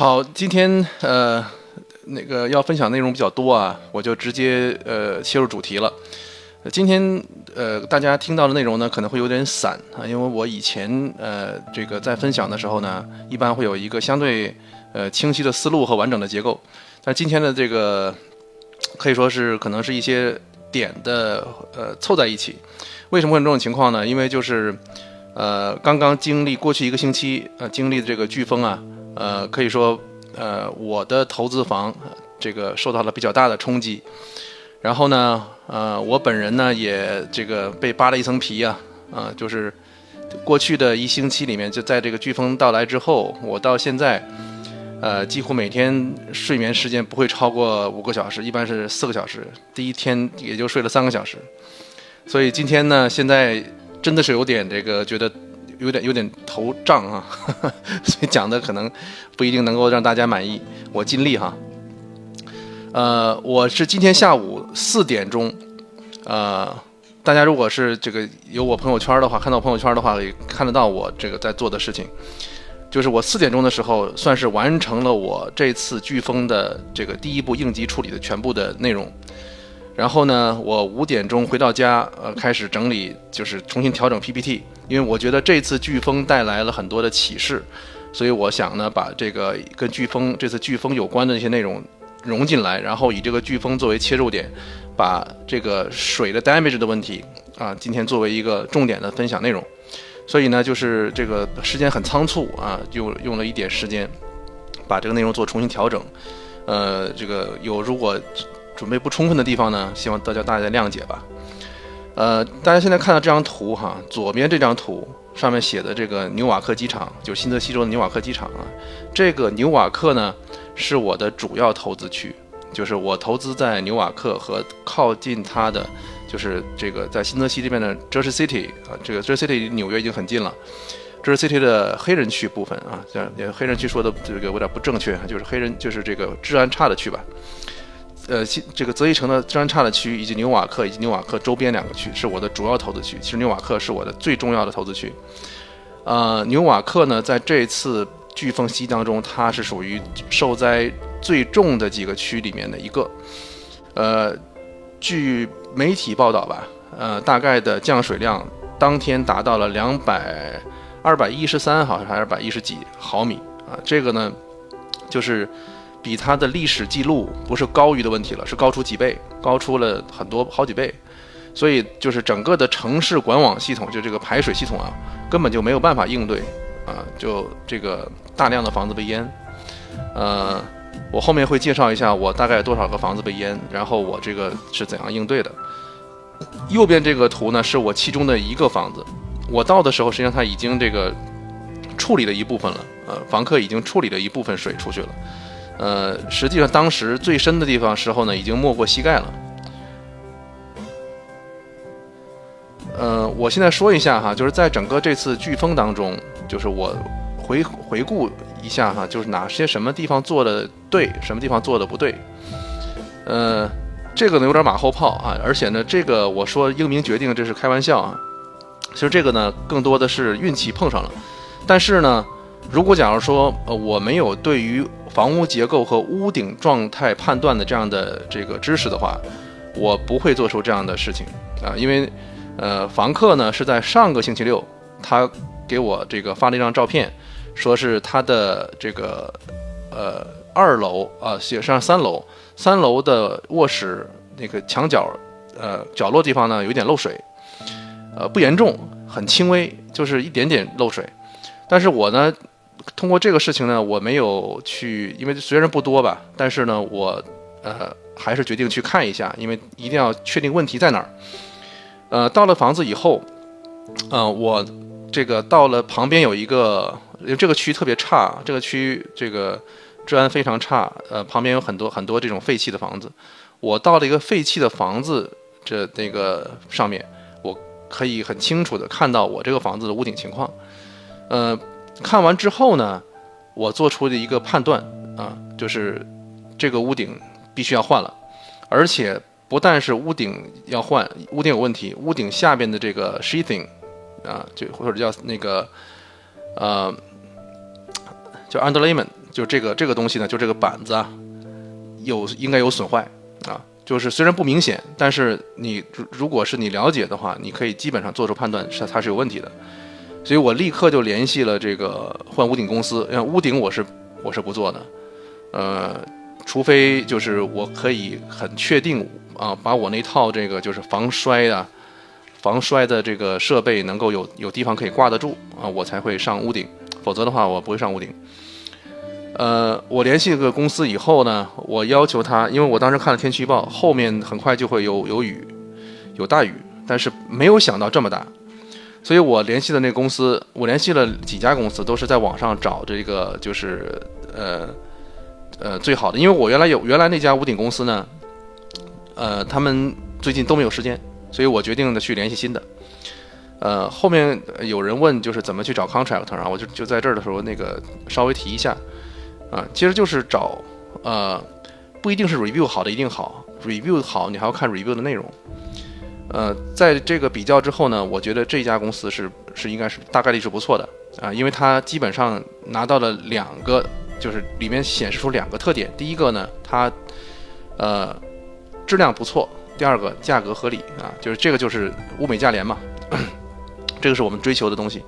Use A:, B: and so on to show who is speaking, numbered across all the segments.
A: 好，今天呃，那个要分享内容比较多啊，我就直接呃切入主题了。今天呃，大家听到的内容呢，可能会有点散啊，因为我以前呃这个在分享的时候呢，一般会有一个相对呃清晰的思路和完整的结构。但今天的这个可以说是可能是一些点的呃凑在一起。为什么会有这种情况呢？因为就是呃刚刚经历过去一个星期呃经历的这个飓风啊。呃，可以说，呃，我的投资房这个受到了比较大的冲击，然后呢，呃，我本人呢也这个被扒了一层皮呀，啊，就是过去的一星期里面，就在这个飓风到来之后，我到现在，呃，几乎每天睡眠时间不会超过五个小时，一般是四个小时，第一天也就睡了三个小时，所以今天呢，现在真的是有点这个觉得。有点有点头胀啊，所以讲的可能不一定能够让大家满意。我尽力哈。呃，我是今天下午四点钟，呃，大家如果是这个有我朋友圈的话，看到朋友圈的话，也看得到我这个在做的事情。就是我四点钟的时候，算是完成了我这次飓风的这个第一步应急处理的全部的内容。然后呢，我五点钟回到家，呃，开始整理，就是重新调整 PPT，因为我觉得这次飓风带来了很多的启示，所以我想呢，把这个跟飓风这次飓风有关的一些内容融进来，然后以这个飓风作为切入点，把这个水的 damage 的问题啊，今天作为一个重点的分享内容。所以呢，就是这个时间很仓促啊，就用了一点时间把这个内容做重新调整。呃，这个有如果。准备不充分的地方呢，希望大家大家谅解吧。呃，大家现在看到这张图哈，左边这张图上面写的这个纽瓦克机场，就是新泽西州的纽瓦克机场啊。这个纽瓦克呢，是我的主要投资区，就是我投资在纽瓦克和靠近它的，就是这个在新泽西这边的 Jersey City 啊，这个 Jersey City 离纽约已经很近了。Jersey City 的黑人区部分啊，像黑人区说的这个有点不正确，就是黑人就是这个治安差的区吧。呃，这个泽西城的治安差的区域，以及纽瓦克以及纽瓦克周边两个区，是我的主要投资区。其实纽瓦克是我的最重要的投资区。呃，纽瓦克呢，在这次飓风袭击当中，它是属于受灾最重的几个区里面的一个。呃，据媒体报道吧，呃，大概的降水量当天达到了两百二百一十三，好像还是百一十几毫米啊。这个呢，就是。比它的历史记录不是高于的问题了，是高出几倍，高出了很多好几倍，所以就是整个的城市管网系统，就这个排水系统啊，根本就没有办法应对啊，就这个大量的房子被淹，呃，我后面会介绍一下我大概多少个房子被淹，然后我这个是怎样应对的。右边这个图呢，是我其中的一个房子，我到的时候实际上它已经这个处理了一部分了，呃，房客已经处理了一部分水出去了。呃，实际上当时最深的地方时候呢，已经没过膝盖了。呃，我现在说一下哈，就是在整个这次飓风当中，就是我回回顾一下哈，就是哪些什么地方做的对，什么地方做的不对。呃，这个呢有点马后炮啊，而且呢，这个我说英明决定这是开玩笑啊。其实这个呢，更多的是运气碰上了。但是呢，如果假如说呃我没有对于房屋结构和屋顶状态判断的这样的这个知识的话，我不会做出这样的事情啊，因为，呃，房客呢是在上个星期六，他给我这个发了一张照片，说是他的这个呃二楼啊，写上三楼，三楼的卧室那个墙角呃角落地方呢有点漏水，呃不严重，很轻微，就是一点点漏水，但是我呢。通过这个事情呢，我没有去，因为虽然不多吧，但是呢，我呃还是决定去看一下，因为一定要确定问题在哪儿。呃，到了房子以后，呃，我这个到了旁边有一个，因为这个区特别差，这个区这个治安非常差，呃，旁边有很多很多这种废弃的房子。我到了一个废弃的房子这那个上面，我可以很清楚的看到我这个房子的屋顶情况，呃。看完之后呢，我做出的一个判断啊，就是这个屋顶必须要换了，而且不但是屋顶要换，屋顶有问题，屋顶下边的这个 sheathing 啊，就或者叫那个呃叫 underlayment，就这个这个东西呢，就这个板子啊，有应该有损坏啊。就是虽然不明显，但是你如如果是你了解的话，你可以基本上做出判断是它是有问题的。所以我立刻就联系了这个换屋顶公司，因为屋顶我是我是不做的，呃，除非就是我可以很确定啊，把我那套这个就是防摔的、防摔的这个设备能够有有地方可以挂得住啊，我才会上屋顶，否则的话我不会上屋顶。呃，我联系这个公司以后呢，我要求他，因为我当时看了天气预报，后面很快就会有有雨，有大雨，但是没有想到这么大，所以我联系的那个公司，我联系了几家公司，都是在网上找这个就是呃呃最好的，因为我原来有原来那家屋顶公司呢，呃，他们最近都没有时间，所以我决定的去联系新的。呃，后面有人问就是怎么去找 contractor 啊，我就就在这儿的时候那个稍微提一下。啊，其实就是找，呃，不一定是 review 好的一定好，review 好你还要看 review 的内容。呃，在这个比较之后呢，我觉得这家公司是是应该是大概率是不错的啊，因为它基本上拿到了两个，就是里面显示出两个特点。第一个呢，它呃质量不错；第二个价格合理啊，就是这个就是物美价廉嘛，这个是我们追求的东西。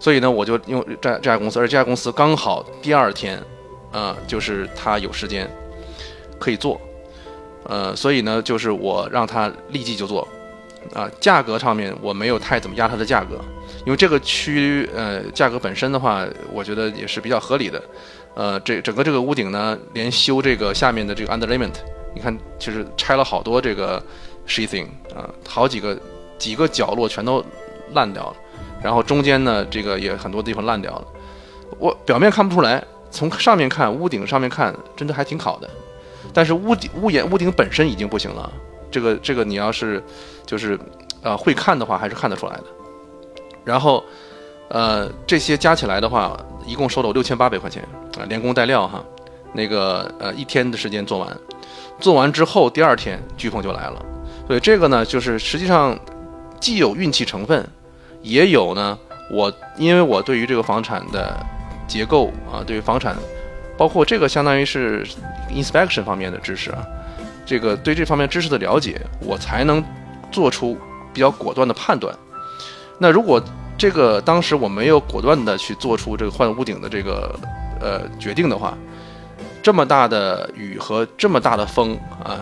A: 所以呢，我就用这这家公司，而这家公司刚好第二天。呃，就是他有时间可以做，呃，所以呢，就是我让他立即就做，啊，价格上面我没有太怎么压它的价格，因为这个区呃价格本身的话，我觉得也是比较合理的，呃，这整个这个屋顶呢，连修这个下面的这个 underlayment，你看其实拆了好多这个 sheathing 啊，好几个几个角落全都烂掉了，然后中间呢这个也很多地方烂掉了，我表面看不出来。从上面看，屋顶上面看，真的还挺好的，但是屋顶屋檐屋顶本身已经不行了。这个这个你要是就是呃会看的话，还是看得出来的。然后呃这些加起来的话，一共收了我六千八百块钱啊，连工带料哈。那个呃一天的时间做完，做完之后第二天飓风就来了。所以这个呢，就是实际上既有运气成分，也有呢我因为我对于这个房产的。结构啊，对于房产，包括这个相当于是 inspection 方面的知识啊，这个对这方面知识的了解，我才能做出比较果断的判断。那如果这个当时我没有果断的去做出这个换屋顶的这个呃决定的话，这么大的雨和这么大的风啊，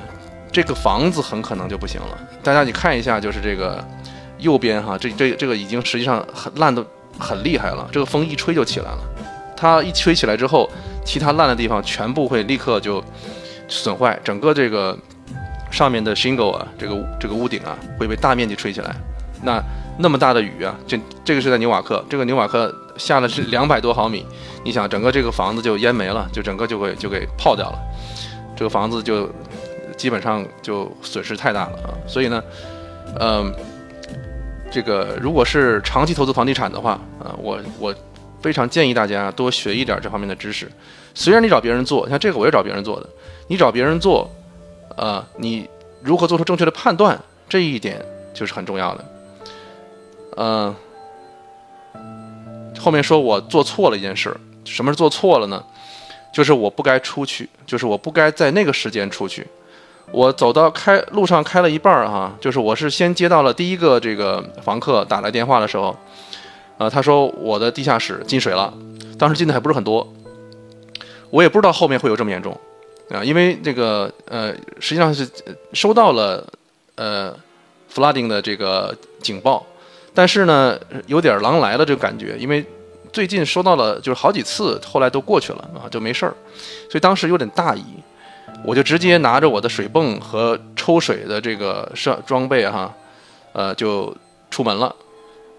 A: 这个房子很可能就不行了。大家你看一下，就是这个右边哈，这这这个已经实际上很烂的很厉害了，这个风一吹就起来了。它一吹起来之后，其他烂的地方全部会立刻就损坏，整个这个上面的 shingle 啊，这个这个屋顶啊会被大面积吹起来。那那么大的雨啊，这这个是在纽瓦克，这个纽瓦克下了是两百多毫米，你想整个这个房子就淹没了，就整个就会就给泡掉了，这个房子就基本上就损失太大了啊。所以呢，嗯，这个如果是长期投资房地产的话啊，我我。非常建议大家多学一点这方面的知识。虽然你找别人做，像这个我也找别人做的。你找别人做，呃，你如何做出正确的判断，这一点就是很重要的。嗯，后面说我做错了一件事，什么是做错了呢？就是我不该出去，就是我不该在那个时间出去。我走到开路上开了一半儿哈，就是我是先接到了第一个这个房客打来电话的时候。呃，他说我的地下室进水了，当时进的还不是很多，我也不知道后面会有这么严重，啊，因为这个呃，实际上是收到了呃 flooding 的这个警报，但是呢，有点狼来了这个感觉，因为最近收到了就是好几次，后来都过去了啊，就没事儿，所以当时有点大意，我就直接拿着我的水泵和抽水的这个设装备哈，呃，就出门了。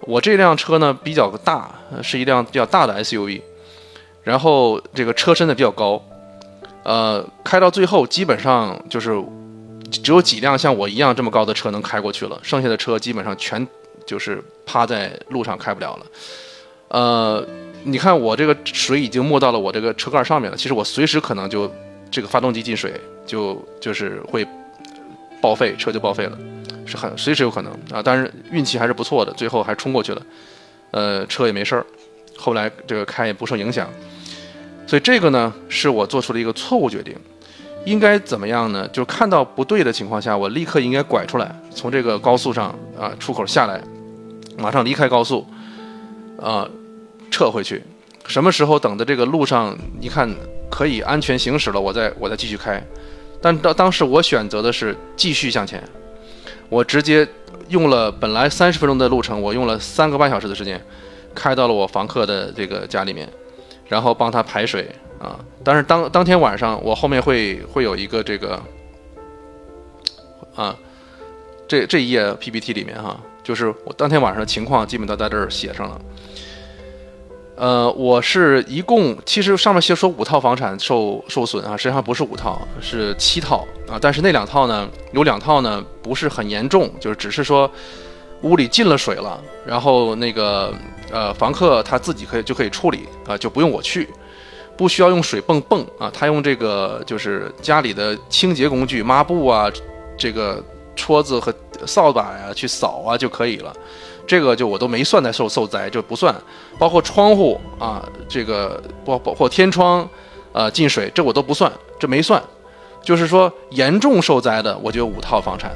A: 我这辆车呢比较大，是一辆比较大的 SUV，然后这个车身呢比较高，呃，开到最后基本上就是只有几辆像我一样这么高的车能开过去了，剩下的车基本上全就是趴在路上开不了了。呃，你看我这个水已经没到了我这个车盖上面了，其实我随时可能就这个发动机进水就就是会报废，车就报废了。是很随时有可能啊，但是运气还是不错的，最后还冲过去了，呃，车也没事儿，后来这个开也不受影响。所以这个呢是我做出了一个错误决定。应该怎么样呢？就是看到不对的情况下，我立刻应该拐出来，从这个高速上啊出口下来，马上离开高速，啊，撤回去。什么时候等的这个路上一看可以安全行驶了，我再我再继续开。但当当时我选择的是继续向前，我直接用了本来三十分钟的路程，我用了三个半小时的时间，开到了我房客的这个家里面，然后帮他排水。啊，但是当当天晚上，我后面会会有一个这个，啊，这这一页 PPT 里面哈，就是我当天晚上的情况基本都在这儿写上了。呃，我是一共其实上面写说五套房产受受损啊，实际上不是五套，是七套啊。但是那两套呢，有两套呢不是很严重，就是只是说屋里进了水了，然后那个呃房客他自己可以就可以处理啊，就不用我去。不需要用水泵泵啊，他用这个就是家里的清洁工具，抹布啊，这个戳子和扫把呀去扫啊就可以了。这个就我都没算在受受灾，就不算。包括窗户啊，这个包包括天窗，呃进水这我都不算，这没算。就是说严重受灾的，我就五套房产。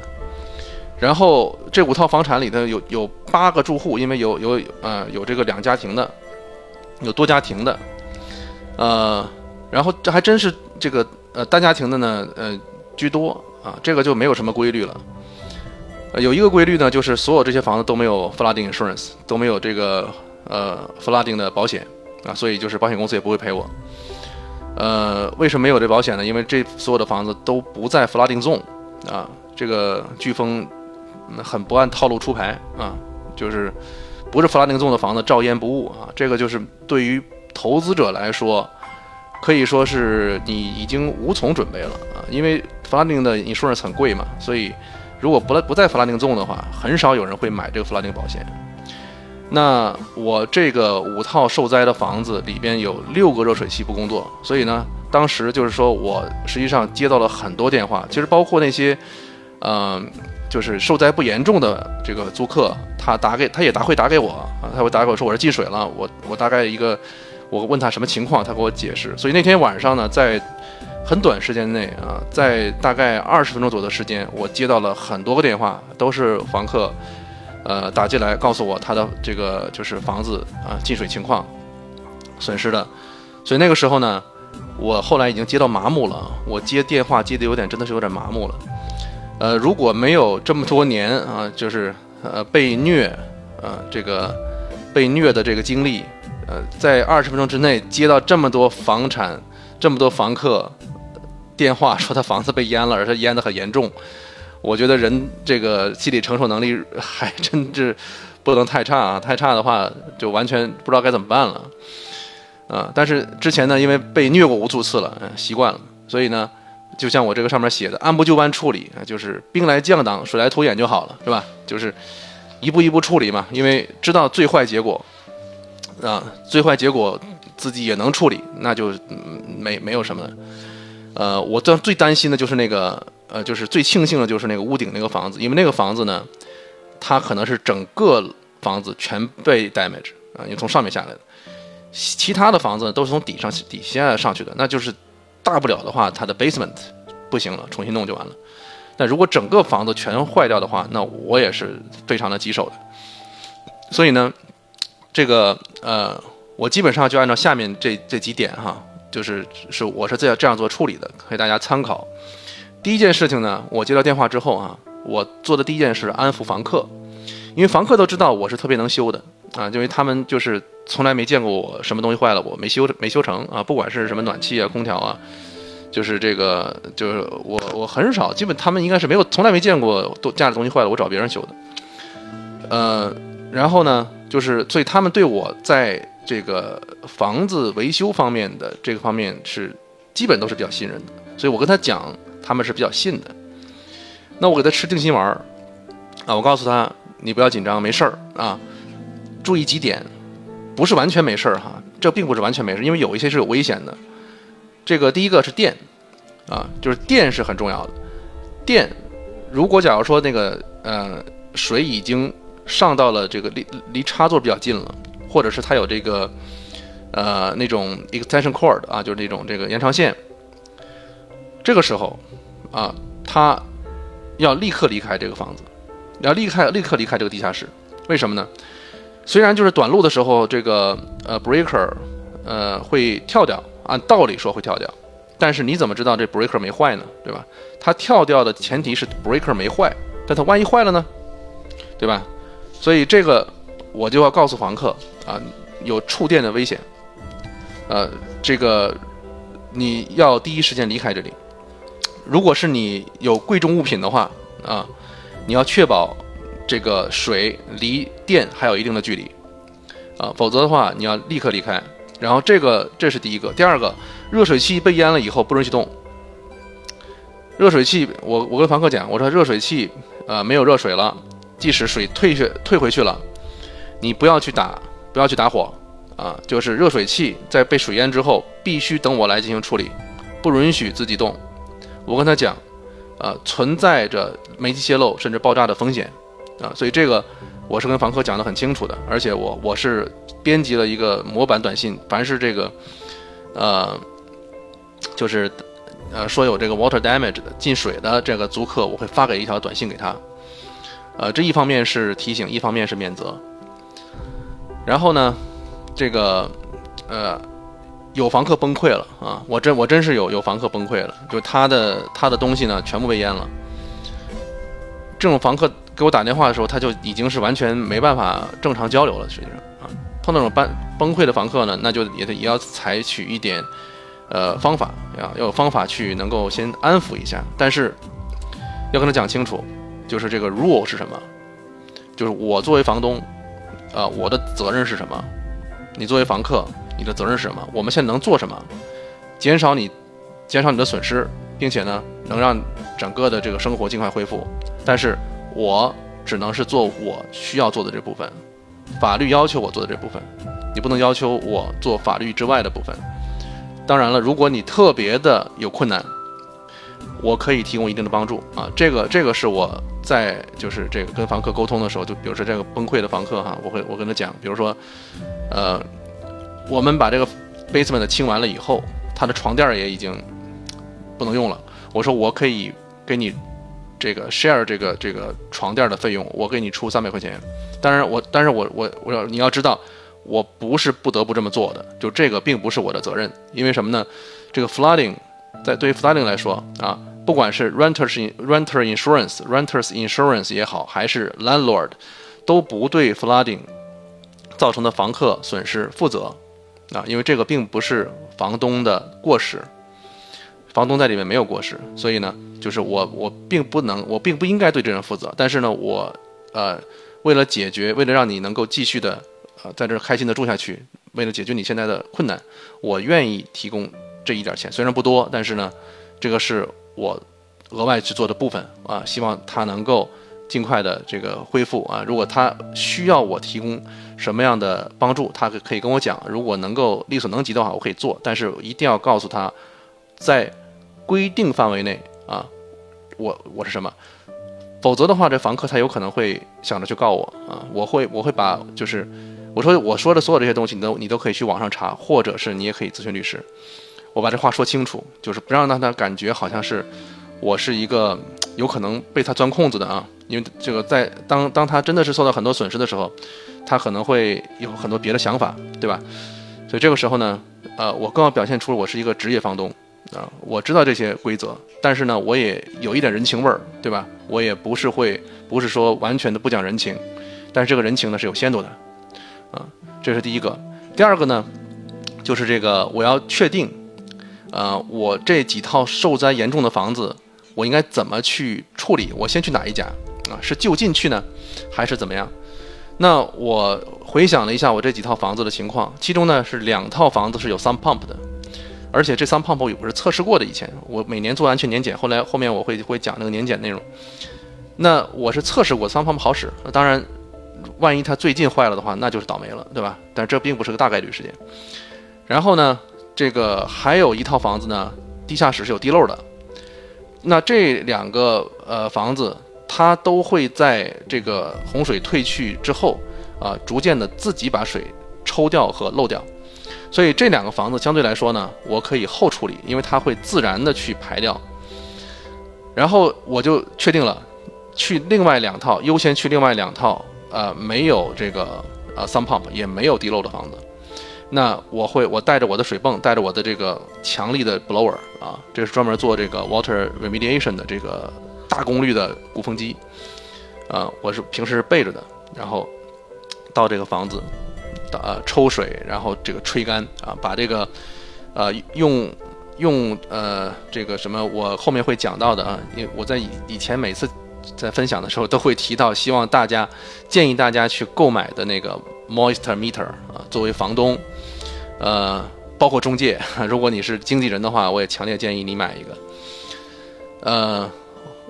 A: 然后这五套房产里头有有八个住户，因为有有呃有这个两家庭的，有多家庭的。呃，然后这还真是这个呃单家庭的呢，呃居多啊，这个就没有什么规律了。有一个规律呢，就是所有这些房子都没有 flooding insurance，都没有这个呃 flooding 的保险啊，所以就是保险公司也不会赔我。呃，为什么没有这保险呢？因为这所有的房子都不在 flooding zone 啊，这个飓风很不按套路出牌啊，就是不是 flooding zone 的房子照烟不误啊，这个就是对于。投资者来说，可以说是你已经无从准备了啊，因为 flooding 的 insurance 很贵嘛，所以如果不不在 flooding zone 的话，很少有人会买这个 flooding 保险。那我这个五套受灾的房子里边有六个热水器不工作，所以呢，当时就是说我实际上接到了很多电话，其实包括那些，嗯，就是受灾不严重的这个租客，他打给他也打会打给我，他会打给我说我是进水了，我我大概一个。我问他什么情况，他给我解释。所以那天晚上呢，在很短时间内啊，在大概二十分钟左右的时间，我接到了很多个电话，都是房客，呃，打进来告诉我他的这个就是房子啊进水情况，损失的。所以那个时候呢，我后来已经接到麻木了，我接电话接的有点真的是有点麻木了。呃，如果没有这么多年啊，就是呃被虐，呃这个被虐的这个经历。呃，在二十分钟之内接到这么多房产、这么多房客电话，说他房子被淹了，而且淹得很严重，我觉得人这个心理承受能力还真是不能太差啊！太差的话，就完全不知道该怎么办了。啊，但是之前呢，因为被虐过无数次了，习惯了，所以呢，就像我这个上面写的，按部就班处理啊，就是兵来将挡，水来土掩就好了，是吧？就是一步一步处理嘛，因为知道最坏结果。啊，最坏结果自己也能处理，那就没没有什么了。呃，我最最担心的就是那个，呃，就是最庆幸的就是那个屋顶那个房子，因为那个房子呢，它可能是整个房子全被 damage 啊，因为从上面下来的。其他的房子都是从底上底下上去的，那就是大不了的话，它的 basement 不行了，重新弄就完了。那如果整个房子全坏掉的话，那我也是非常的棘手的。所以呢。这个呃，我基本上就按照下面这这几点哈，就是是我是这样这样做处理的，给大家参考。第一件事情呢，我接到电话之后啊，我做的第一件事安抚房客，因为房客都知道我是特别能修的啊，因为他们就是从来没见过我什么东西坏了我没修没修成啊，不管是什么暖气啊、空调啊，就是这个就是我我很少，基本他们应该是没有从来没见过都家里东西坏了我找别人修的，呃，然后呢。就是，所以他们对我在这个房子维修方面的这个方面是基本都是比较信任的，所以我跟他讲，他们是比较信的。那我给他吃定心丸儿啊，我告诉他，你不要紧张，没事儿啊，注意几点，不是完全没事儿哈，这并不是完全没事，因为有一些是有危险的。这个第一个是电啊，就是电是很重要的。电，如果假如说那个呃水已经上到了这个离离插座比较近了，或者是它有这个呃那种 extension cord 啊，就是那种这个延长线。这个时候啊，他要立刻离开这个房子，要立刻立刻离开这个地下室。为什么呢？虽然就是短路的时候，这个呃 breaker 呃会跳掉，按道理说会跳掉，但是你怎么知道这 breaker 没坏呢？对吧？它跳掉的前提是 breaker 没坏，但它万一坏了呢？对吧？所以这个我就要告诉房客啊，有触电的危险，呃，这个你要第一时间离开这里。如果是你有贵重物品的话啊，你要确保这个水离电还有一定的距离啊，否则的话你要立刻离开。然后这个这是第一个，第二个，热水器被淹了以后不允许动。热水器，我我跟房客讲，我说热水器呃没有热水了。即使水退去退回去了，你不要去打，不要去打火啊！就是热水器在被水淹之后，必须等我来进行处理，不允许自己动。我跟他讲，啊，存在着煤气泄漏甚至爆炸的风险啊！所以这个我是跟房客讲的很清楚的，而且我我是编辑了一个模板短信，凡是这个，呃，就是呃说有这个 water damage 的进水的这个租客，我会发给一条短信给他。呃，这一方面是提醒，一方面是免责。然后呢，这个呃，有房客崩溃了啊！我真我真是有有房客崩溃了，就他的他的东西呢全部被淹了。这种房客给我打电话的时候，他就已经是完全没办法正常交流了，实际上啊，碰到这种崩崩溃的房客呢，那就也得也要采取一点呃方法啊，要有方法去能够先安抚一下，但是要跟他讲清楚。就是这个 rule 是什么？就是我作为房东，啊，我的责任是什么？你作为房客，你的责任是什么？我们现在能做什么？减少你，减少你的损失，并且呢，能让整个的这个生活尽快恢复。但是我只能是做我需要做的这部分，法律要求我做的这部分，你不能要求我做法律之外的部分。当然了，如果你特别的有困难，我可以提供一定的帮助啊，这个这个是我。在就是这个跟房客沟通的时候，就比如说这个崩溃的房客哈，我会我跟他讲，比如说，呃，我们把这个 basement 清完了以后，他的床垫也已经不能用了。我说我可以给你这个 share 这个这个床垫的费用，我给你出三百块钱。当然我，但是我我我要你要知道，我不是不得不这么做的，就这个并不是我的责任，因为什么呢？这个 flooding 在对于 flooding 来说啊。不管是 renters renter insurance renters insurance 也好，还是 landlord，都不对 flooding 造成的房客损失负责啊，因为这个并不是房东的过失，房东在里面没有过失，所以呢，就是我我并不能，我并不应该对这人负责。但是呢，我呃，为了解决，为了让你能够继续的呃在这开心的住下去，为了解决你现在的困难，我愿意提供这一点钱，虽然不多，但是呢，这个是。我额外去做的部分啊，希望他能够尽快的这个恢复啊。如果他需要我提供什么样的帮助，他可可以跟我讲。如果能够力所能及的话，我可以做。但是一定要告诉他，在规定范围内啊，我我是什么？否则的话，这房客他有可能会想着去告我啊。我会我会把就是我说我说的所有这些东西，你都你都可以去网上查，或者是你也可以咨询律师。我把这话说清楚，就是不让让他感觉好像是我是一个有可能被他钻空子的啊，因为这个在当当他真的是受到很多损失的时候，他可能会有很多别的想法，对吧？所以这个时候呢，呃，我更要表现出我是一个职业房东啊，我知道这些规则，但是呢，我也有一点人情味儿，对吧？我也不是会不是说完全的不讲人情，但是这个人情呢是有限度的啊，这是第一个。第二个呢，就是这个我要确定。呃，我这几套受灾严重的房子，我应该怎么去处理？我先去哪一家啊？是就近去呢，还是怎么样？那我回想了一下我这几套房子的情况，其中呢是两套房子是有 sum pump 的，而且这 sump pump 我是测试过的。以前我每年做安全年检，后来后面我会会讲那个年检内容。那我是测试过 sump pump 好使，当然，万一它最近坏了的话，那就是倒霉了，对吧？但这并不是个大概率事件。然后呢？这个还有一套房子呢，地下室是有地漏的。那这两个呃房子，它都会在这个洪水退去之后啊，逐渐的自己把水抽掉和漏掉。所以这两个房子相对来说呢，我可以后处理，因为它会自然的去排掉。然后我就确定了，去另外两套优先去另外两套，呃，没有这个呃 sump pump 也没有地漏的房子。那我会我带着我的水泵，带着我的这个强力的 blower 啊，这是专门做这个 water remediation 的这个大功率的鼓风机，啊，我是平时是备着的，然后到这个房子，呃，抽水，然后这个吹干啊，把这个呃用用呃这个什么，我后面会讲到的啊，因为我在以以前每次在分享的时候都会提到，希望大家建议大家去购买的那个 moisture meter 啊，作为房东。呃，包括中介，如果你是经纪人的话，我也强烈建议你买一个。呃，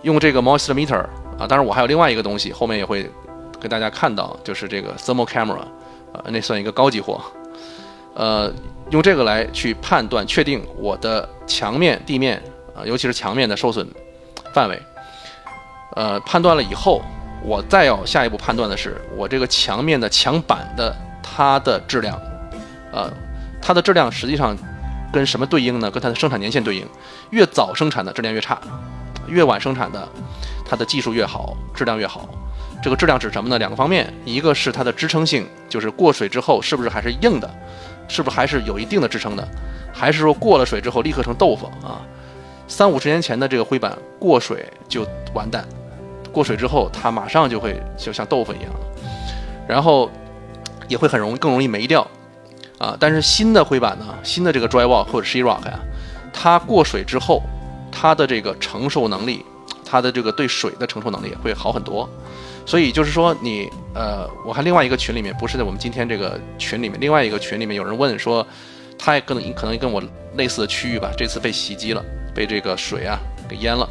A: 用这个 moisture meter 啊，当然我还有另外一个东西，后面也会给大家看到，就是这个 thermal camera，啊，那算一个高级货。呃，用这个来去判断、确定我的墙面、地面啊，尤其是墙面的受损范围。呃，判断了以后，我再要下一步判断的是，我这个墙面的墙板的它的质量，呃。它的质量实际上跟什么对应呢？跟它的生产年限对应，越早生产的质量越差，越晚生产的它的技术越好，质量越好。这个质量指什么呢？两个方面，一个是它的支撑性，就是过水之后是不是还是硬的，是不是还是有一定的支撑的，还是说过了水之后立刻成豆腐啊？三五十年前的这个灰板过水就完蛋，过水之后它马上就会就像豆腐一样，然后也会很容易更容易霉掉。啊，但是新的灰板呢，新的这个 drywall 或者 sheetrock 呀，它过水之后，它的这个承受能力，它的这个对水的承受能力会好很多。所以就是说，你呃，我看另外一个群里面，不是在我们今天这个群里面，另外一个群里面有人问说，他也可能可能跟我类似的区域吧，这次被袭击了，被这个水啊给淹了，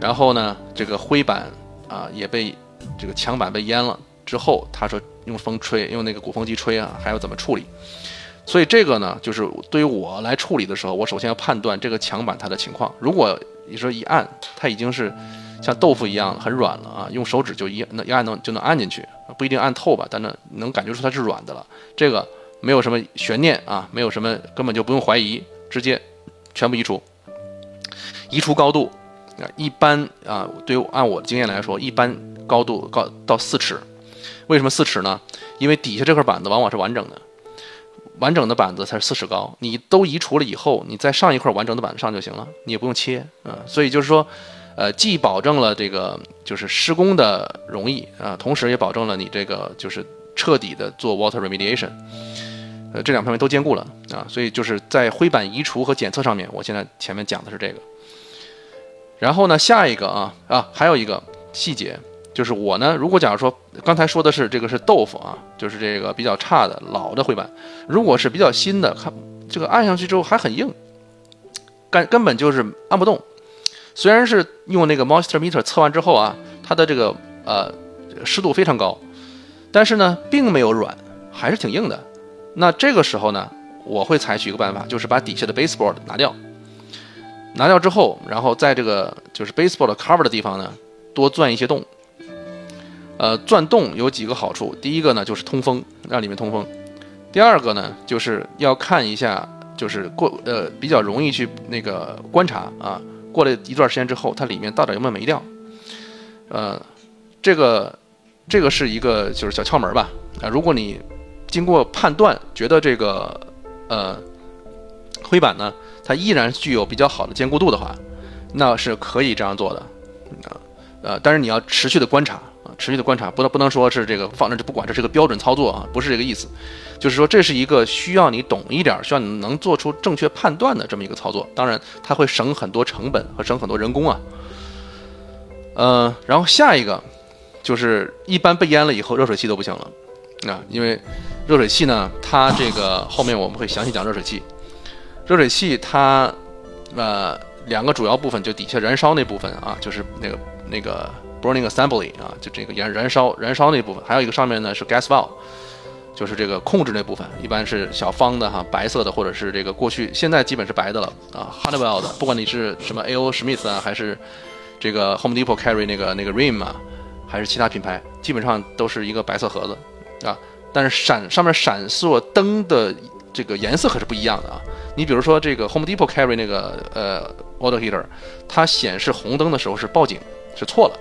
A: 然后呢，这个灰板啊也被这个墙板被淹了之后，他说用风吹，用那个鼓风机吹啊，还要怎么处理？所以这个呢，就是对于我来处理的时候，我首先要判断这个墙板它的情况。如果你说一按，它已经是像豆腐一样很软了啊，用手指就一那一按能就能按进去，不一定按透吧，但能能感觉出它是软的了。这个没有什么悬念啊，没有什么根本就不用怀疑，直接全部移除。移除高度啊，一般啊，对于按我的经验来说，一般高度高到四尺。为什么四尺呢？因为底下这块板子往往是完整的。完整的板子才是四尺高，你都移除了以后，你再上一块完整的板子上就行了，你也不用切啊。所以就是说，呃，既保证了这个就是施工的容易啊，同时也保证了你这个就是彻底的做 water remediation，呃，这两方面都兼顾了啊。所以就是在灰板移除和检测上面，我现在前面讲的是这个。然后呢，下一个啊啊，还有一个细节。就是我呢，如果假如说刚才说的是这个是豆腐啊，就是这个比较差的老的灰板，如果是比较新的，看这个按上去之后还很硬，根根本就是按不动。虽然是用那个 moisture meter 测完之后啊，它的这个呃湿度非常高，但是呢并没有软，还是挺硬的。那这个时候呢，我会采取一个办法，就是把底下的 baseboard 拿掉，拿掉之后，然后在这个就是 baseboard cover 的地方呢，多钻一些洞。呃，钻洞有几个好处，第一个呢就是通风，让里面通风；第二个呢就是要看一下，就是过呃比较容易去那个观察啊，过了一段时间之后，它里面到底有没有霉掉？呃，这个这个是一个就是小窍门吧啊，如果你经过判断觉得这个呃灰板呢它依然具有比较好的坚固度的话，那是可以这样做的啊呃，但是你要持续的观察。持续的观察，不能不能说是这个放着就不管，这是个标准操作啊，不是这个意思，就是说这是一个需要你懂一点，需要你能做出正确判断的这么一个操作。当然，它会省很多成本和省很多人工啊。呃，然后下一个就是一般被淹了以后，热水器都不行了啊，因为热水器呢，它这个 后面我们会详细讲热水器。热水器它呃两个主要部分，就底下燃烧那部分啊，就是那个那个。Burning assembly 啊，就这个燃燃烧燃烧那部分，还有一个上面呢是 gas valve，就是这个控制那部分，一般是小方的哈，白色的或者是这个过去现在基本是白的了啊，Honeywell 的，不管你是什么 A.O. 史密斯啊，还是这个 Home Depot carry 那个那个 Rim 啊，还是其他品牌，基本上都是一个白色盒子啊，但是闪上面闪烁灯的这个颜色可是不一样的啊。你比如说这个 Home Depot carry 那个呃 water heater，它显示红灯的时候是报警，是错了。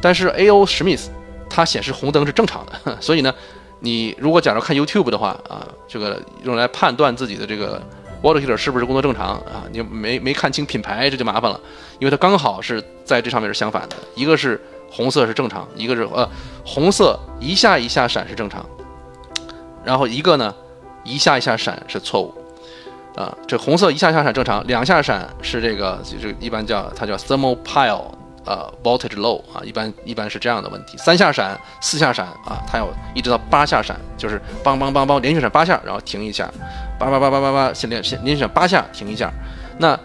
A: 但是 A.O. Smith 它显示红灯是正常的。所以呢，你如果假如看 YouTube 的话啊，这个用来判断自己的这个 water heater 是不是工作正常啊，你没没看清品牌，这就麻烦了，因为它刚好是在这上面是相反的，一个是红色是正常，一个是呃红色一下一下闪是正常。然后一个呢，一下一下闪是错误，啊，这红色一下一下闪正常，两下闪是这个，就是一般叫它叫 thermal pile，呃，voltage low 啊，一般一般是这样的问题。三下闪、四下闪啊，它要一直到八下闪，就是梆梆梆梆连续闪八下，然后停一下，叭叭叭叭叭叭先连先连续闪八下停一下。那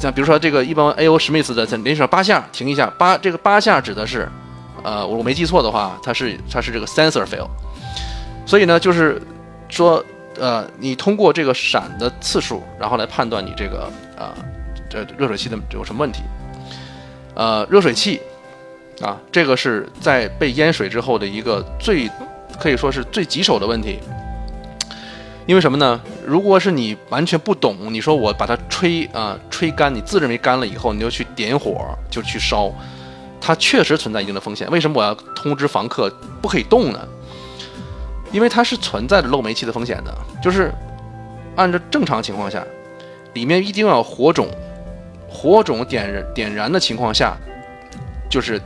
A: 像比如说这个一般 A.O. 史密斯的连续闪八下停一下，八这个八下指的是，呃，我没记错的话，它是它是这个 sensor fail。所以呢，就是说，呃，你通过这个闪的次数，然后来判断你这个啊，这热水器的有什么问题。呃，热水器啊，这个是在被淹水之后的一个最可以说是最棘手的问题。因为什么呢？如果是你完全不懂，你说我把它吹啊吹干，你自认为干了以后，你就去点火就去烧，它确实存在一定的风险。为什么我要通知房客不可以动呢？因为它是存在着漏煤气的风险的，就是按照正常情况下，里面一定要有火种，火种点燃点燃的情况下，就是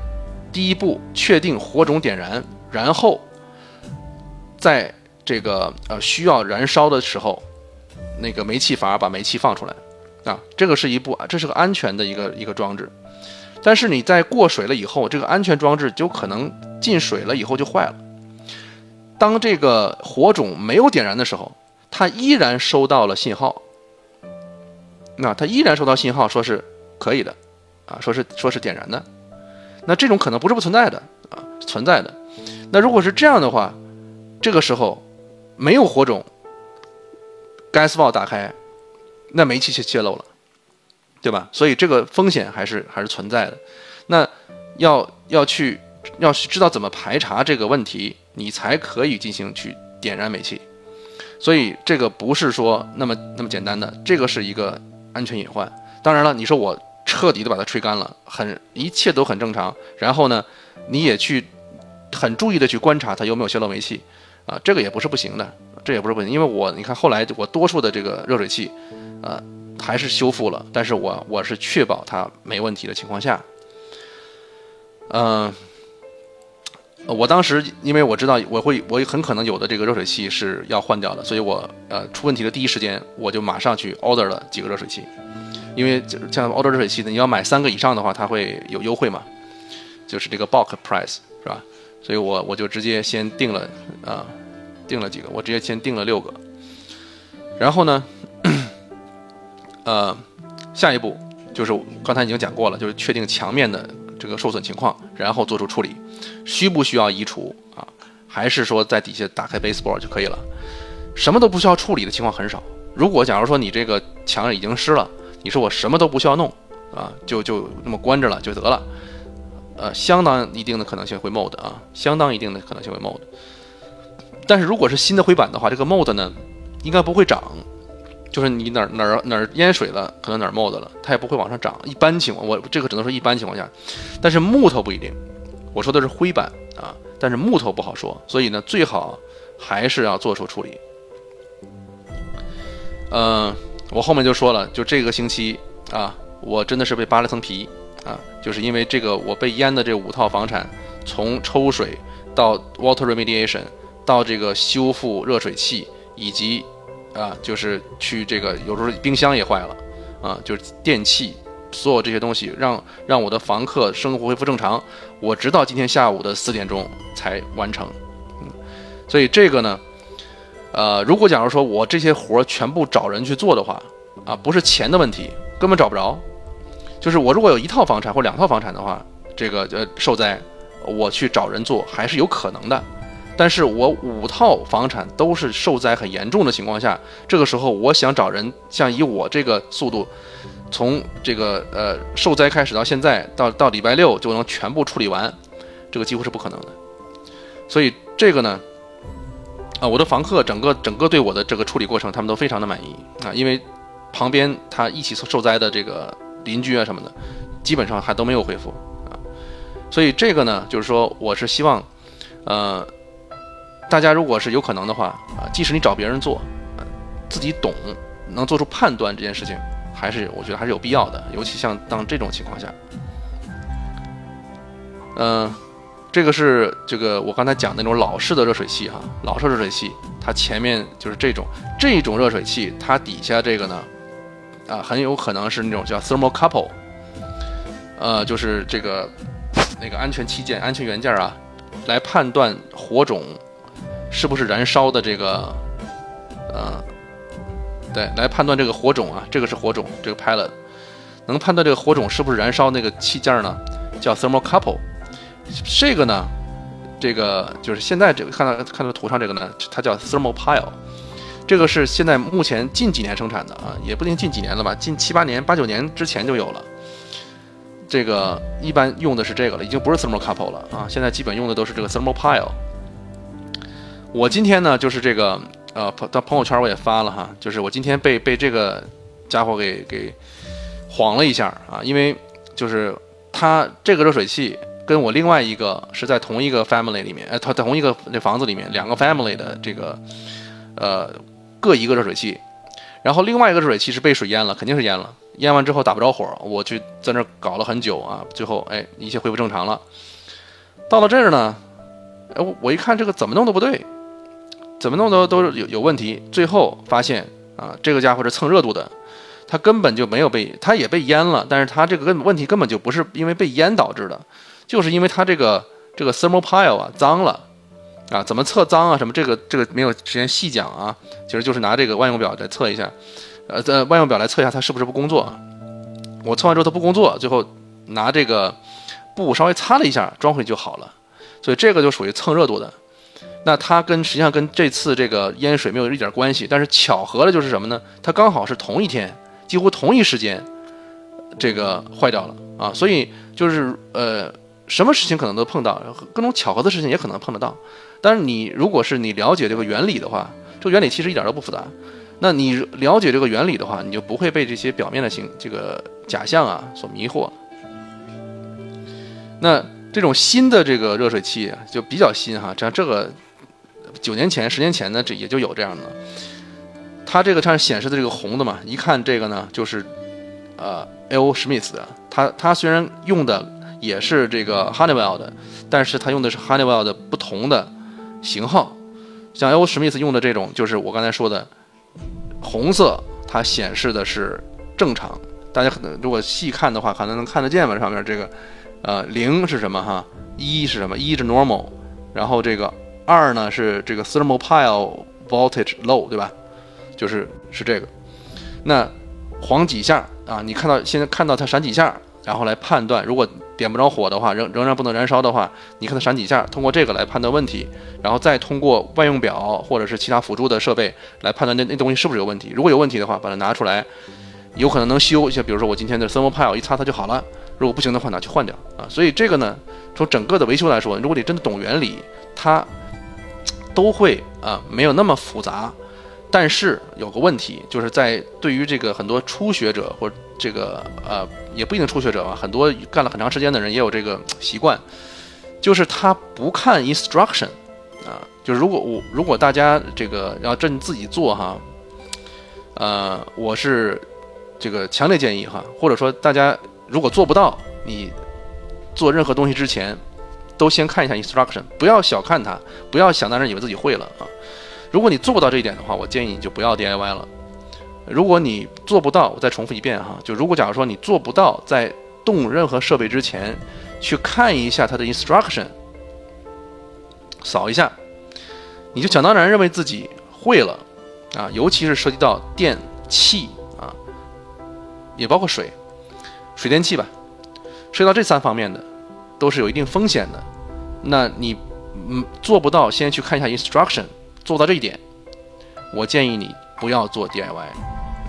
A: 第一步确定火种点燃，然后在这个呃需要燃烧的时候，那个煤气阀把煤气放出来啊，这个是一步，这是个安全的一个一个装置，但是你在过水了以后，这个安全装置就可能进水了以后就坏了。当这个火种没有点燃的时候，它依然收到了信号。那它依然收到信号，说是可以的，啊，说是说是点燃的。那这种可能不是不存在的啊，存在的。那如果是这样的话，这个时候没有火种，gas v a l 打开，那煤气就泄漏了，对吧？所以这个风险还是还是存在的。那要要去要去知道怎么排查这个问题。你才可以进行去点燃煤气，所以这个不是说那么那么简单的，这个是一个安全隐患。当然了，你说我彻底的把它吹干了，很一切都很正常，然后呢，你也去很注意的去观察它有没有泄漏煤气，啊，这个也不是不行的，这也不是不行，因为我你看后来我多数的这个热水器，呃，还是修复了，但是我我是确保它没问题的情况下，嗯。我当时因为我知道我会我很可能有的这个热水器是要换掉的，所以我呃出问题的第一时间我就马上去 order 了几个热水器，因为像 order 热水器的你要买三个以上的话，它会有优惠嘛，就是这个 bulk price 是吧？所以我我就直接先定了啊，定了几个，我直接先定了六个，然后呢，呃，下一步就是刚才已经讲过了，就是确定墙面的。这个受损情况，然后做出处理，需不需要移除啊？还是说在底下打开 baseboard 就可以了？什么都不需要处理的情况很少。如果假如说你这个墙已经湿了，你说我什么都不需要弄啊，就就那么关着了就得了，呃，相当一定的可能性会 mold 啊，相当一定的可能性会 mold。但是如果是新的灰板的话，这个 mold 呢，应该不会长。就是你哪儿哪儿哪儿淹水了，可能哪儿 mold 了，它也不会往上涨。一般情况，我这个只能说一般情况下，但是木头不一定。我说的是灰板啊，但是木头不好说，所以呢，最好还是要做出处理。嗯，我后面就说了，就这个星期啊，我真的是被扒了层皮啊，就是因为这个我被淹的这五套房产，从抽水到 water remediation，到这个修复热水器以及。啊，就是去这个，有时候冰箱也坏了，啊，就是电器，所有这些东西，让让我的房客生活恢复正常，我直到今天下午的四点钟才完成，嗯，所以这个呢，呃，如果假如说我这些活全部找人去做的话，啊，不是钱的问题，根本找不着，就是我如果有一套房产或两套房产的话，这个呃受灾，我去找人做还是有可能的。但是我五套房产都是受灾很严重的情况下，这个时候我想找人，像以我这个速度，从这个呃受灾开始到现在，到到礼拜六就能全部处理完，这个几乎是不可能的。所以这个呢，啊，我的房客整个整个对我的这个处理过程，他们都非常的满意啊，因为旁边他一起受灾的这个邻居啊什么的，基本上还都没有恢复啊，所以这个呢，就是说我是希望，呃，大家如果是有可能的话啊，即使你找别人做，自己懂能做出判断这件事情，还是我觉得还是有必要的，尤其像当这种情况下，嗯。这个是这个我刚才讲那种老式的热水器哈，老式热水器，它前面就是这种这种热水器，它底下这个呢，啊，很有可能是那种叫 thermocouple，呃，就是这个那个安全器件、安全元件啊，来判断火种是不是燃烧的这个，呃，对，来判断这个火种啊，这个是火种，这个 pilot 能判断这个火种是不是燃烧那个器件呢，叫 thermocouple。这个呢，这个就是现在这个看到看到图上这个呢，它叫 thermopile，这个是现在目前近几年生产的啊，也不一定近几年了吧，近七八年、八九年之前就有了。这个一般用的是这个了，已经不是 thermocouple 了啊，现在基本用的都是这个 thermopile。我今天呢，就是这个呃，朋到朋友圈我也发了哈，就是我今天被被这个家伙给给晃了一下啊，因为就是它这个热水器。跟我另外一个是在同一个 family 里面，呃，同同一个那房子里面，两个 family 的这个，呃，各一个热水器，然后另外一个热水器是被水淹了，肯定是淹了，淹完之后打不着火，我去在那搞了很久啊，最后哎，一切恢复正常了。到了这儿呢，哎，我一看这个怎么弄都不对，怎么弄都都有有问题，最后发现啊，这个家伙是蹭热度的。它根本就没有被，它也被淹了，但是它这个根问题根本就不是因为被淹导致的，就是因为它这个这个 thermopile 啊脏了，啊怎么测脏啊什么这个这个没有时间细讲啊，其实就是拿这个万用表来测一下，呃在万用表来测一下它是不是不工作，我测完之后它不工作，最后拿这个布稍微擦了一下装回去就好了，所以这个就属于蹭热度的，那它跟实际上跟这次这个淹水没有一点关系，但是巧合的就是什么呢？它刚好是同一天。几乎同一时间，这个坏掉了啊，所以就是呃，什么事情可能都碰到，各种巧合的事情也可能碰得到。但是你如果是你了解这个原理的话，这个原理其实一点都不复杂。那你了解这个原理的话，你就不会被这些表面的形这个假象啊所迷惑。那这种新的这个热水器就比较新哈，像这个九年前、十年前呢，这也就有这样的。它这个上显示的这个红的嘛，一看这个呢，就是，呃，L. Smith 的。它它虽然用的也是这个 Honeywell 的，但是它用的是 Honeywell 的不同的型号。像 L. Smith 用的这种，就是我刚才说的红色，它显示的是正常。大家可能如果细看的话，可能能看得见吧？上面这个，呃，零是什么哈？一是什么？一是 normal，然后这个二呢是这个 thermopile voltage low，对吧？就是是这个，那晃几下啊？你看到现在看到它闪几下，然后来判断，如果点不着火的话，仍仍然不能燃烧的话，你看它闪几下，通过这个来判断问题，然后再通过万用表或者是其他辅助的设备来判断那那东西是不是有问题。如果有问题的话，把它拿出来，有可能能修。像比如说我今天的 thermopile 一擦它就好了，如果不行的话拿去换掉啊。所以这个呢，从整个的维修来说，如果你真的懂原理，它都会啊没有那么复杂。但是有个问题，就是在对于这个很多初学者或这个呃也不一定初学者吧，很多干了很长时间的人也有这个习惯，就是他不看 instruction 啊，就是如果我如果大家这个要真自己做哈，呃，我是这个强烈建议哈，或者说大家如果做不到，你做任何东西之前都先看一下 instruction，不要小看它，不要想当然以为自己会了啊。如果你做不到这一点的话，我建议你就不要 DIY 了。如果你做不到，我再重复一遍哈，就如果假如说你做不到在动任何设备之前去看一下它的 instruction，扫一下，你就想当然认为自己会了啊，尤其是涉及到电器啊，也包括水、水电气吧，涉及到这三方面的都是有一定风险的。那你嗯做不到，先去看一下 instruction。做到这一点，我建议你不要做 DIY，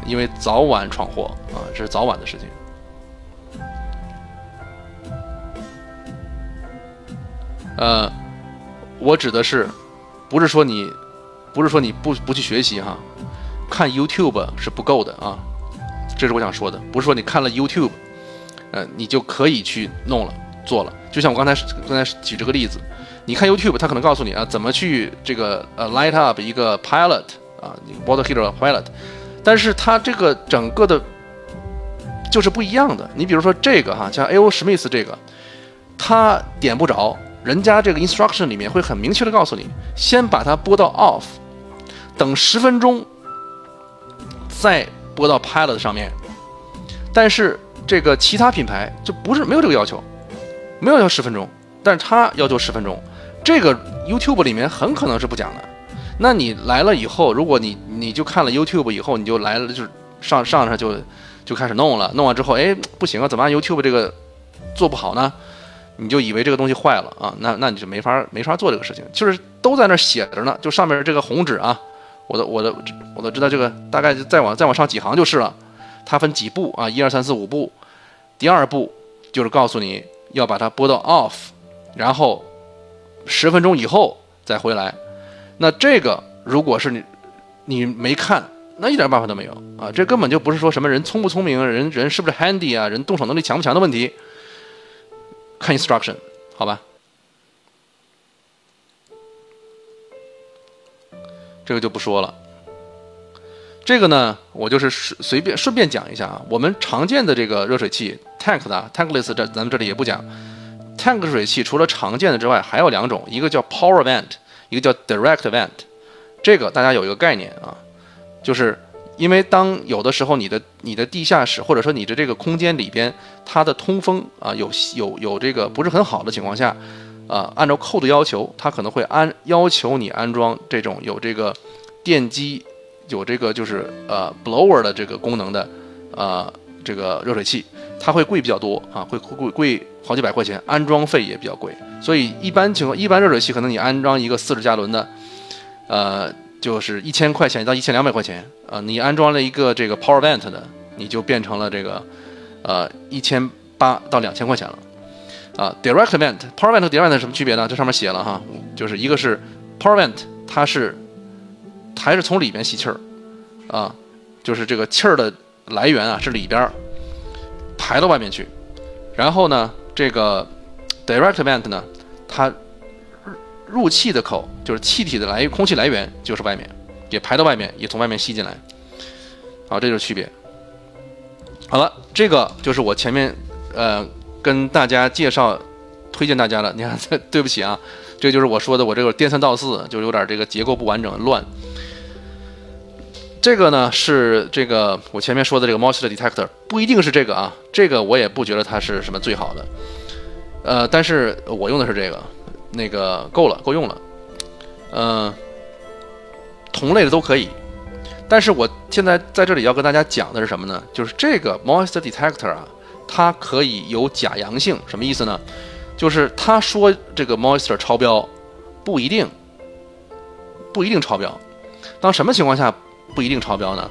A: 因为早晚闯祸啊，这是早晚的事情。呃，我指的是，不是说你不是说你不不去学习哈，看 YouTube 是不够的啊，这是我想说的，不是说你看了 YouTube，呃，你就可以去弄了做了。就像我刚才刚才举这个例子，你看 YouTube，他可能告诉你啊，怎么去这个呃 light up 一个 pilot 啊，water heater pilot，但是它这个整个的。就是不一样的。你比如说这个哈，像 A.O. 史密斯这个，他点不着，人家这个 instruction 里面会很明确的告诉你，先把它拨到 off，等十分钟再拨到 pilot 上面。但是这个其他品牌就不是没有这个要求，没有要十分钟，但是他要求十分钟。这个 YouTube 里面很可能是不讲的。那你来了以后，如果你你就看了 YouTube 以后，你就来了，就是上上上就。就开始弄了，弄完之后，哎，不行啊，怎么按 YouTube 这个做不好呢？你就以为这个东西坏了啊？那那你就没法没法做这个事情，就是都在那写着呢，就上面这个红纸啊，我的我的我都知道这个大概再往再往上几行就是了，它分几步啊？一二三四五步，第二步就是告诉你要把它拨到 off，然后十分钟以后再回来。那这个如果是你你没看。那一点办法都没有啊！这根本就不是说什么人聪不聪明，人人是不是 handy 啊，人动手能力强不强的问题。看 instruction，好吧？这个就不说了。这个呢，我就是随随便顺便讲一下啊。我们常见的这个热水器 tank 的 tankless，这咱们这里也不讲。tank 热水器除了常见的之外，还有两种，一个叫 power vent，一个叫 direct vent。这个大家有一个概念啊。就是因为当有的时候你的你的地下室或者说你的这个空间里边它的通风啊有有有这个不是很好的情况下，啊按照扣的要求，它可能会安要求你安装这种有这个电机有这个就是呃 blower 的这个功能的呃这个热水器，它会贵比较多啊，会贵贵好几百块钱，安装费也比较贵，所以一般情况一般热水器可能你安装一个四十加仑的，呃。就是一千块钱到一千两百块钱呃，你安装了一个这个 power vent 的，你就变成了这个，呃，一千八到两千块钱了，啊，direct vent，power vent 和 direct vent 什么区别呢？这上面写了哈，就是一个是 power vent，它是还是从里边吸气儿，啊，就是这个气儿的来源啊是里边排到外面去，然后呢，这个 direct vent 呢，它。入气的口就是气体的来，空气来源就是外面，也排到外面，也从外面吸进来。好，这就是区别。好了，这个就是我前面呃跟大家介绍、推荐大家的。你看，对不起啊，这就是我说的，我这个颠三倒四，就有点这个结构不完整、乱。这个呢是这个我前面说的这个 moisture detector，不一定是这个啊，这个我也不觉得它是什么最好的。呃，但是我用的是这个。那个够了，够用了，嗯，同类的都可以，但是我现在在这里要跟大家讲的是什么呢？就是这个 moisture detector 啊，它可以有假阳性，什么意思呢？就是他说这个 moisture 超标，不一定，不一定超标。当什么情况下不一定超标呢？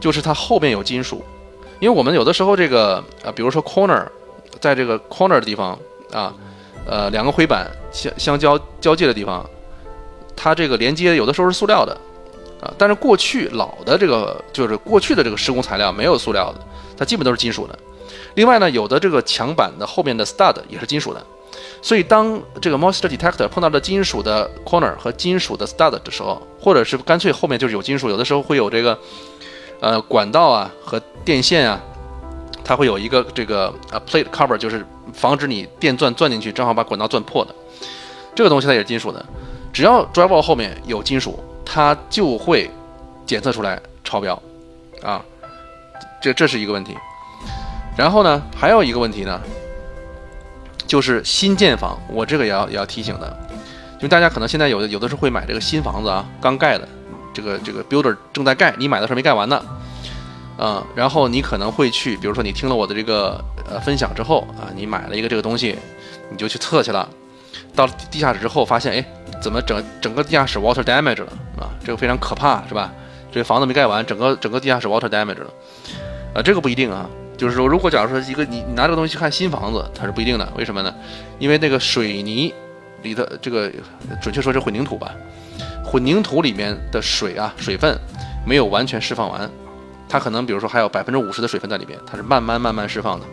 A: 就是它后面有金属，因为我们有的时候这个呃，比如说 corner，在这个 corner 的地方啊。呃，两个灰板相相交交界的地方，它这个连接有的时候是塑料的，啊，但是过去老的这个就是过去的这个施工材料没有塑料的，它基本都是金属的。另外呢，有的这个墙板的后面的 stud 也是金属的，所以当这个 moisture detector 碰到了金属的 corner 和金属的 stud 的时候，或者是干脆后面就是有金属，有的时候会有这个呃管道啊和电线啊。它会有一个这个呃 plate cover，就是防止你电钻钻进去，正好把管道钻破的。这个东西它也是金属的，只要 drive 后面有金属，它就会检测出来超标啊。这这是一个问题。然后呢，还有一个问题呢，就是新建房，我这个也要也要提醒的，因为大家可能现在有的有的时候会买这个新房子啊，刚盖的，这个这个 builder 正在盖，你买的时候没盖完呢。嗯，然后你可能会去，比如说你听了我的这个呃分享之后啊，你买了一个这个东西，你就去测去了，到地下室之后发现，哎，怎么整整个地下室 water damage 了啊？这个非常可怕，是吧？这房子没盖完，整个整个地下室 water damage 了，啊，这个不一定啊，就是说，如果假如说一个你你拿这个东西去看新房子，它是不一定的，为什么呢？因为那个水泥里的这个，准确说是混凝土吧，混凝土里面的水啊水分没有完全释放完，它可能比如说还有百分之五十的水分在里边，它是慢慢慢慢释放的，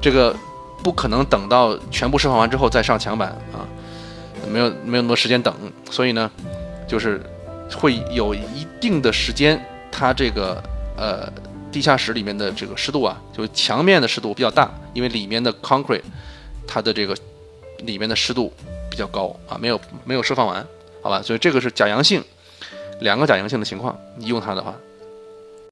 A: 这个不可能等到全部释放完之后再上墙板啊，没有没有那么多时间等，所以呢，就是会有一定的时间，它这个呃地下室里面的这个湿度啊，就是墙面的湿度比较大，因为里面的 concrete 它的这个里面的湿度比较高啊，没有没有释放完。好吧，所以这个是假阳性，两个假阳性的情况，你用它的话，